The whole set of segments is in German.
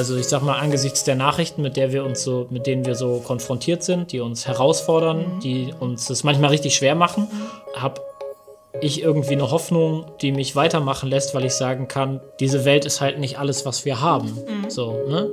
Also ich sag mal, angesichts der Nachrichten, mit der wir uns so, mit denen wir so konfrontiert sind, die uns herausfordern, mhm. die uns das manchmal richtig schwer machen, habe ich irgendwie eine Hoffnung, die mich weitermachen lässt, weil ich sagen kann, diese Welt ist halt nicht alles, was wir haben. Mhm. So, ne?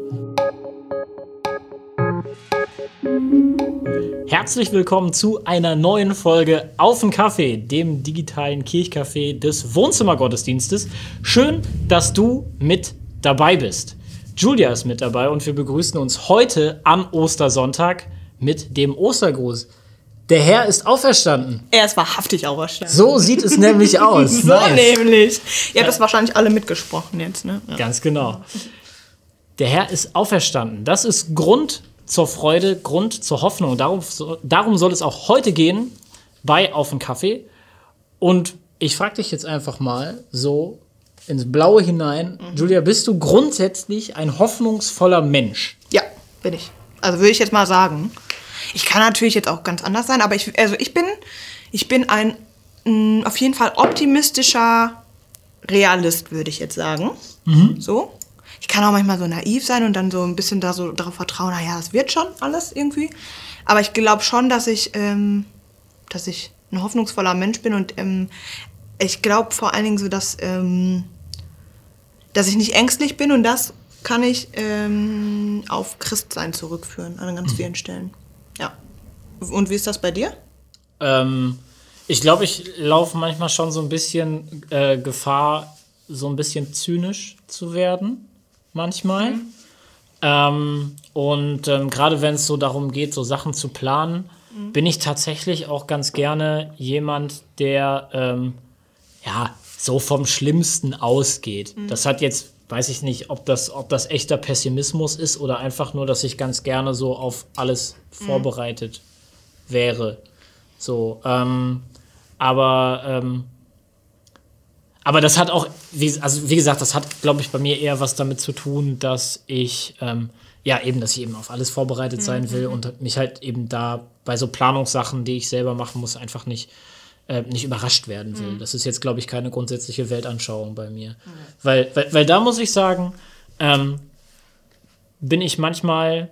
Herzlich willkommen zu einer neuen Folge Auf den Kaffee, dem digitalen Kirchcafé des Wohnzimmergottesdienstes. Schön, dass du mit dabei bist. Julia ist mit dabei und wir begrüßen uns heute am Ostersonntag mit dem Ostergruß. Der Herr ist auferstanden. Er ist wahrhaftig auferstanden. So sieht es nämlich aus. so nice. nämlich. Ihr habt das wahrscheinlich alle mitgesprochen jetzt, ne? Ja. Ganz genau. Der Herr ist auferstanden. Das ist Grund zur Freude, Grund zur Hoffnung. Darum, darum soll es auch heute gehen bei Auf den Kaffee. Und ich frage dich jetzt einfach mal so ins Blaue hinein. Mhm. Julia, bist du grundsätzlich ein hoffnungsvoller Mensch? Ja, bin ich. Also würde ich jetzt mal sagen. Ich kann natürlich jetzt auch ganz anders sein, aber ich, also ich bin, ich bin ein mh, mm, auf jeden Fall optimistischer Realist, würde ich jetzt sagen. Mhm. So. Ich kann auch manchmal so naiv sein und dann so ein bisschen da so darauf vertrauen, naja, das wird schon alles irgendwie. Aber ich glaube schon, dass ich, ähm, dass ich ein hoffnungsvoller Mensch bin und ähm, ich glaube vor allen Dingen so, dass ähm, dass ich nicht ängstlich bin und das kann ich ähm, auf Christsein zurückführen an ganz mhm. vielen Stellen. Ja. Und wie ist das bei dir? Ähm, ich glaube, ich laufe manchmal schon so ein bisschen äh, Gefahr, so ein bisschen zynisch zu werden. Manchmal. Mhm. Ähm, und ähm, gerade wenn es so darum geht, so Sachen zu planen, mhm. bin ich tatsächlich auch ganz gerne jemand, der ähm, ja so vom Schlimmsten ausgeht. Mhm. Das hat jetzt, weiß ich nicht, ob das, ob das echter Pessimismus ist oder einfach nur, dass ich ganz gerne so auf alles mhm. vorbereitet wäre. So, ähm, aber, ähm, aber das hat auch, wie, also wie gesagt, das hat, glaube ich, bei mir eher was damit zu tun, dass ich, ähm, ja, eben, dass ich eben auf alles vorbereitet sein mhm. will und mich halt eben da bei so Planungssachen, die ich selber machen muss, einfach nicht äh, nicht überrascht werden will. Mhm. Das ist jetzt, glaube ich, keine grundsätzliche Weltanschauung bei mir. Mhm. Weil, weil, weil da muss ich sagen, ähm, bin ich manchmal,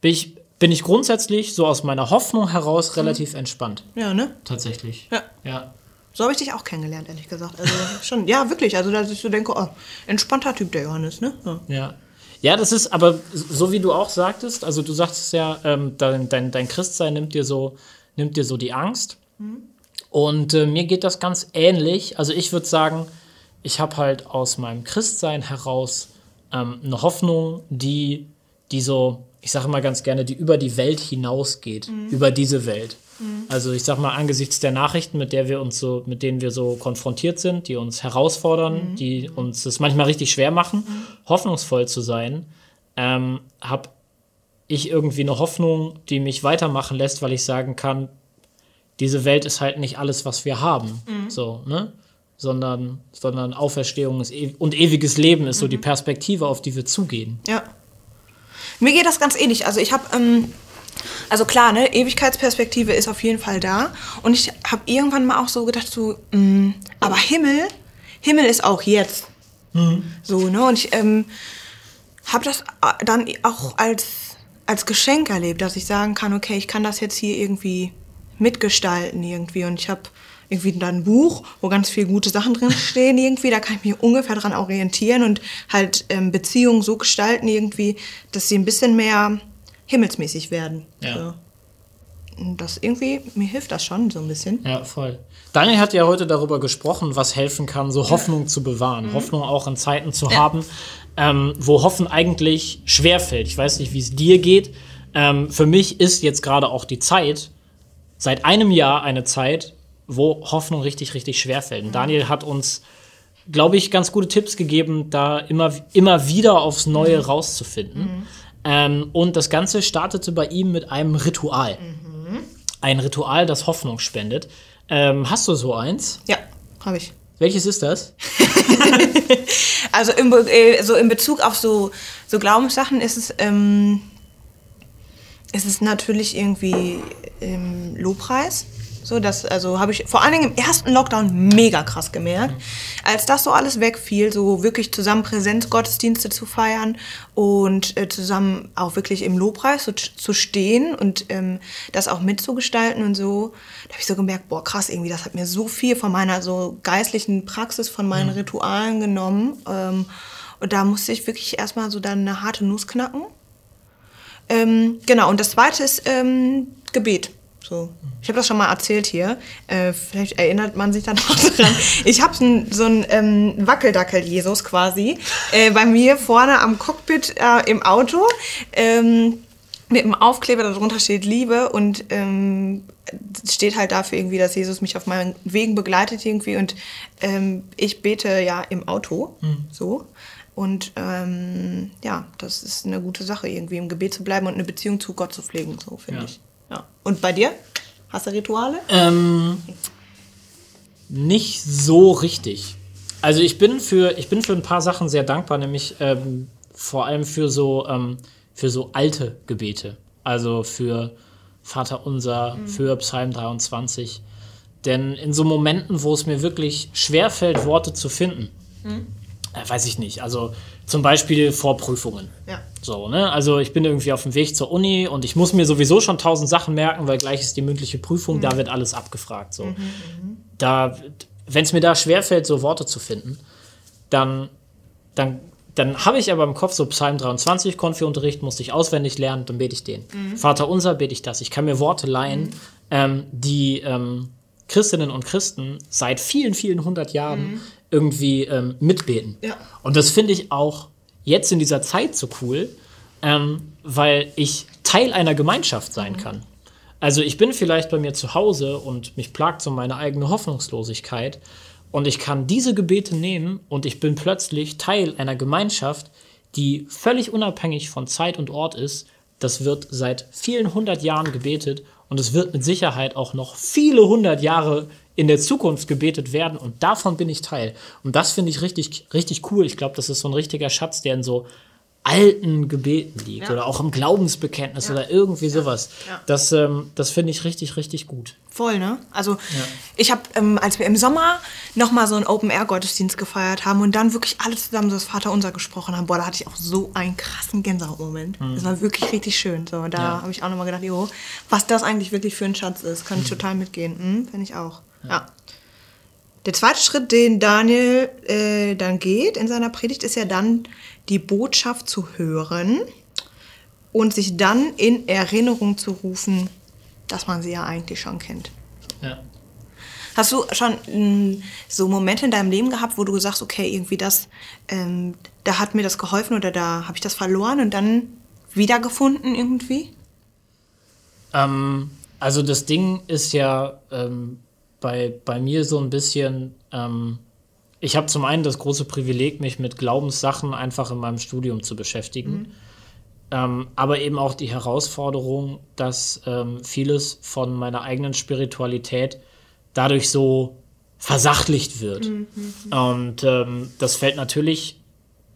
bin ich, bin ich grundsätzlich so aus meiner Hoffnung heraus mhm. relativ mhm. entspannt. Ja, ne? Tatsächlich. Ja. ja. So habe ich dich auch kennengelernt, ehrlich gesagt. Also schon, ja, wirklich. Also, dass ich so denke, oh, entspannter Typ der Johannes, ne? Ja. ja. ja. das ist aber so wie du auch sagtest, also du sagtest ja, ähm, dein, dein, dein Christsein nimmt dir so, nimmt dir so die Angst. Und äh, mir geht das ganz ähnlich. Also ich würde sagen, ich habe halt aus meinem Christsein heraus ähm, eine Hoffnung, die, die so, ich sage immer ganz gerne, die über die Welt hinausgeht, mhm. über diese Welt. Mhm. Also ich sage mal, angesichts der Nachrichten, mit der wir uns so, mit denen wir so konfrontiert sind, die uns herausfordern, mhm. die uns das manchmal richtig schwer machen, mhm. hoffnungsvoll zu sein, ähm, habe ich irgendwie eine Hoffnung, die mich weitermachen lässt, weil ich sagen kann, diese Welt ist halt nicht alles, was wir haben. Mhm. So, ne? Sondern, sondern Auferstehung ist e und ewiges Leben ist mhm. so die mhm. Perspektive, auf die wir zugehen. Ja. Mir geht das ganz ähnlich. Also ich habe, ähm, also klar, ne, Ewigkeitsperspektive ist auf jeden Fall da. Und ich habe irgendwann mal auch so gedacht, so, mh, mm, aber Himmel, Himmel ist auch jetzt. Mhm. So, ne? Und ich ähm, habe das äh, dann auch als, als Geschenk erlebt, dass ich sagen kann, okay, ich kann das jetzt hier irgendwie mitgestalten irgendwie. Und ich habe irgendwie dann ein Buch, wo ganz viele gute Sachen drin stehen irgendwie. Da kann ich mich ungefähr dran orientieren und halt ähm, Beziehungen so gestalten irgendwie, dass sie ein bisschen mehr himmelsmäßig werden. Ja. So. Und das irgendwie, mir hilft das schon so ein bisschen. Ja, voll. Daniel hat ja heute darüber gesprochen, was helfen kann, so Hoffnung ja. zu bewahren. Mhm. Hoffnung auch in Zeiten zu ja. haben, ähm, wo Hoffen eigentlich schwerfällt. Ich weiß nicht, wie es dir geht. Ähm, für mich ist jetzt gerade auch die Zeit, seit einem Jahr eine Zeit, wo Hoffnung richtig, richtig schwer fällt. Und Daniel hat uns, glaube ich, ganz gute Tipps gegeben, da immer, immer wieder aufs Neue mhm. rauszufinden. Mhm. Ähm, und das Ganze startete bei ihm mit einem Ritual. Mhm. Ein Ritual, das Hoffnung spendet. Ähm, hast du so eins? Ja, habe ich. Welches ist das? also in, äh, so in Bezug auf so, so Glaubenssachen ist es, ähm, ist es natürlich irgendwie im Lobpreis. So, das also habe ich vor allen Dingen im ersten Lockdown mega krass gemerkt. Als das so alles wegfiel, so wirklich zusammen Präsenzgottesdienste zu feiern und äh, zusammen auch wirklich im Lobpreis so, zu stehen und ähm, das auch mitzugestalten und so, da habe ich so gemerkt, boah krass, irgendwie, das hat mir so viel von meiner so geistlichen Praxis, von meinen Ritualen genommen. Ähm, und da musste ich wirklich erstmal so dann eine harte Nuss knacken. Ähm, genau, und das zweite ist ähm, Gebet. So. Ich habe das schon mal erzählt hier. Äh, vielleicht erinnert man sich dann noch dran. Ich habe so einen ähm, Wackeldackel-Jesus quasi äh, bei mir vorne am Cockpit äh, im Auto. Ähm, mit einem Aufkleber, darunter steht Liebe und ähm, steht halt dafür irgendwie, dass Jesus mich auf meinen Wegen begleitet irgendwie und ähm, ich bete ja im Auto, so. Und ähm, ja, das ist eine gute Sache, irgendwie im Gebet zu bleiben und eine Beziehung zu Gott zu pflegen, so finde Ja. ich. Ja. Und bei dir? Hast du Rituale? Ähm, nicht so richtig. Also ich bin für, ich bin für ein paar Sachen sehr dankbar, nämlich ähm, vor allem für so, ähm, für so alte Gebete. Also für Vater Unser, für Psalm 23. Denn in so Momenten, wo es mir wirklich schwerfällt, Worte zu finden, äh, weiß ich nicht. Also zum Beispiel vor Prüfungen. Ja. So, ne? Also ich bin irgendwie auf dem Weg zur Uni und ich muss mir sowieso schon tausend Sachen merken, weil gleich ist die mündliche Prüfung, da wird alles abgefragt. So. Da, wenn es mir da schwerfällt, so Worte zu finden, dann, dann, dann habe ich aber im Kopf so Psalm 23, Konfi-Unterricht, musste ich auswendig lernen, dann bete ich den. Vater unser, bete ich das. Ich kann mir Worte leihen, ähm, die ähm, Christinnen und Christen seit vielen, vielen hundert Jahren irgendwie ähm, mitbeten. Ja. Und das finde ich auch jetzt in dieser Zeit so cool, ähm, weil ich Teil einer Gemeinschaft sein kann. Also ich bin vielleicht bei mir zu Hause und mich plagt so meine eigene Hoffnungslosigkeit und ich kann diese Gebete nehmen und ich bin plötzlich Teil einer Gemeinschaft, die völlig unabhängig von Zeit und Ort ist. Das wird seit vielen hundert Jahren gebetet und es wird mit Sicherheit auch noch viele hundert Jahre in der Zukunft gebetet werden und davon bin ich Teil. Und das finde ich richtig, richtig cool. Ich glaube, das ist so ein richtiger Schatz, der in so alten Gebeten liegt Ja. oder auch im Glaubensbekenntnis Ja. oder irgendwie sowas. Ja. Das, ähm, das finde ich richtig, richtig gut. Voll, ne? Also ich habe, ähm, als wir im Sommer nochmal so einen Open-Air-Gottesdienst gefeiert haben und dann wirklich alle zusammen so das Vaterunser gesprochen haben, boah, da hatte ich auch so einen krassen Gänsehautmoment. Das war wirklich richtig schön. So, da habe ich auch nochmal gedacht, jo, was das eigentlich wirklich für ein Schatz ist, kann ich total mitgehen. Hm, Finde ich auch. Ja. Der zweite Schritt, den Daniel äh, dann geht in seiner Predigt, ist ja dann die Botschaft zu hören und sich dann in Erinnerung zu rufen, dass man sie ja eigentlich schon kennt. Ja. Hast du schon mh, so Momente in deinem Leben gehabt, wo du sagst, okay, irgendwie das, ähm, da hat mir das geholfen oder da habe ich das verloren und dann wiedergefunden irgendwie? Ähm, also das Ding ist ja ähm, bei, bei mir so ein bisschen, ähm, ich habe zum einen das große Privileg, mich mit Glaubenssachen einfach in meinem Studium zu beschäftigen. Ähm, aber eben auch die Herausforderung, dass ähm, vieles von meiner eigenen Spiritualität dadurch so versachlicht wird. Und ähm, das fällt natürlich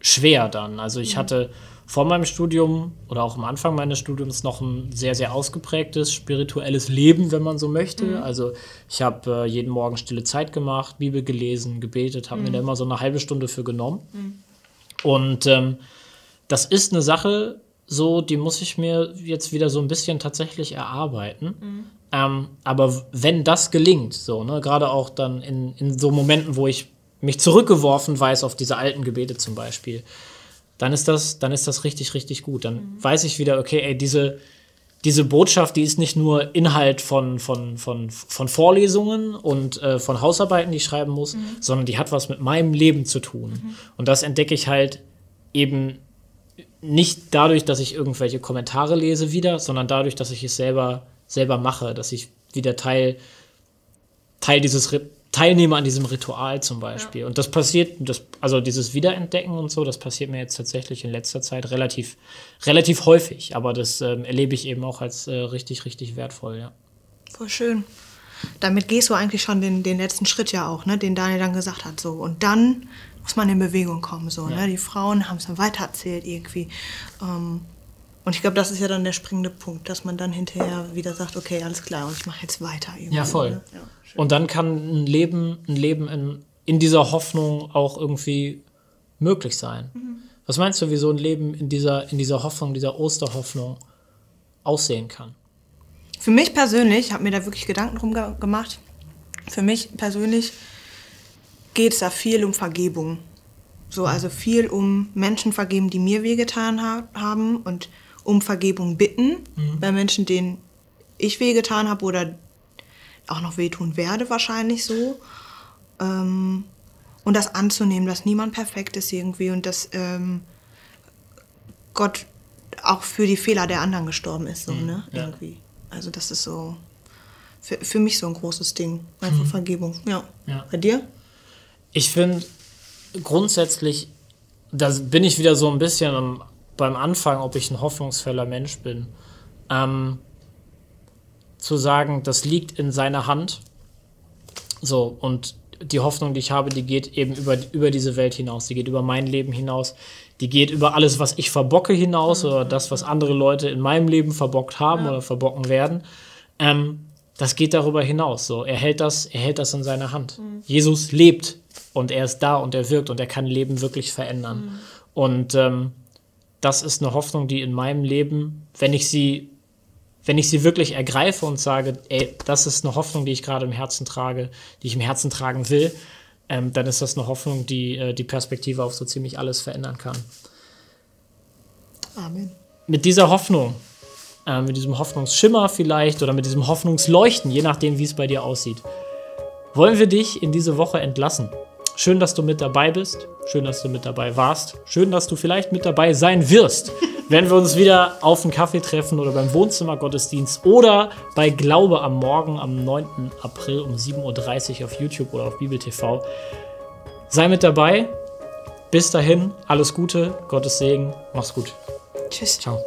schwer dann. Also ich hatte vor meinem Studium oder auch am Anfang meines Studiums noch ein sehr, sehr ausgeprägtes spirituelles Leben, wenn man so möchte. Also ich habe äh, jeden Morgen stille Zeit gemacht, Bibel gelesen, gebetet, habe mir da immer so eine halbe Stunde für genommen. Und ähm, das ist eine Sache, so, die muss ich mir jetzt wieder so ein bisschen tatsächlich erarbeiten. Ähm, aber wenn das gelingt, so, ne, gerade auch dann in, in so Momenten, wo ich mich zurückgeworfen weiß auf diese alten Gebete zum Beispiel, dann ist das, dann ist das richtig, richtig gut. Dann weiß ich wieder, okay, ey, diese, diese Botschaft, die ist nicht nur Inhalt von, von, von, von Vorlesungen und äh, von Hausarbeiten, die ich schreiben muss, sondern die hat was mit meinem Leben zu tun. Und das entdecke ich halt eben nicht dadurch, dass ich irgendwelche Kommentare lese wieder, sondern dadurch, dass ich es selber, selber mache, dass ich wieder Teil, Teil dieses teilnehme an diesem Ritual zum Beispiel. Und das passiert, das, also dieses Wiederentdecken und so, das passiert mir jetzt tatsächlich in letzter Zeit relativ, relativ häufig. Aber das ähm, erlebe ich eben auch als äh, richtig, richtig wertvoll, ja. Voll schön. Damit gehst du eigentlich schon den, den letzten Schritt ja auch, ne, den Daniel dann gesagt hat. So. Und dann muss man in Bewegung kommen. So, ne? Die Frauen haben es dann weitererzählt irgendwie. Ähm, Und ich glaube, das ist ja dann der springende Punkt, dass man dann hinterher wieder sagt, okay, alles klar, und ich mache jetzt weiter. irgendwie, Ja, voll. ne? Ja. Und dann kann ein Leben, ein Leben in, in dieser Hoffnung auch irgendwie möglich sein. Was meinst du, wie so ein Leben in dieser, in dieser Hoffnung, dieser Osterhoffnung aussehen kann? Für mich persönlich, ich habe mir da wirklich Gedanken drum ge gemacht, für mich persönlich geht es da viel um Vergebung. So, also viel um Menschen vergeben, die mir wehgetan ha haben und um Vergebung bitten bei Menschen, denen ich wehgetan habe oder auch noch wehtun werde, wahrscheinlich so. Ähm, und das anzunehmen, dass niemand perfekt ist irgendwie und dass ähm, Gott auch für die Fehler der anderen gestorben ist, so, ne? ja. Irgendwie. Also das ist so für, für mich so ein großes Ding. Einfach Vergebung. Ja. Ja. Bei dir? Ich finde grundsätzlich, da bin ich wieder so ein bisschen am, beim Anfang, ob ich ein hoffnungsvoller Mensch bin. Ähm, zu sagen, das liegt in seiner Hand. So, und die Hoffnung, die ich habe, die geht eben über, über diese Welt hinaus, die geht über mein Leben hinaus, die geht über alles, was ich verbocke hinaus oder das, was andere Leute in meinem Leben verbockt haben oder verbocken werden. Ähm, das geht darüber hinaus. So, er hält das, er hält das in seiner Hand. Jesus lebt und er ist da und er wirkt und er kann Leben wirklich verändern. Und ähm, das ist eine Hoffnung, die in meinem Leben, wenn ich sie, wenn ich sie wirklich ergreife und sage, ey, das ist eine Hoffnung, die ich gerade im Herzen trage, die ich im Herzen tragen will, ähm, dann ist das eine Hoffnung, die äh, die Perspektive auf so ziemlich alles verändern kann. Amen. Mit dieser Hoffnung, äh, mit diesem Hoffnungsschimmer vielleicht oder mit diesem Hoffnungsleuchten, je nachdem, wie es bei dir aussieht, wollen wir dich in diese Woche entlassen. Schön, dass du mit dabei bist. Schön, dass du mit dabei warst. Schön, dass du vielleicht mit dabei sein wirst, wenn wir uns wieder auf einen Kaffee treffen oder beim Wohnzimmergottesdienst oder bei Glaube am Morgen am 9. April um 7.30 Uhr auf YouTube oder auf Bibel TV. Sei mit dabei. Bis dahin, alles Gute, Gottes Segen, mach's gut. Tschüss. Ciao.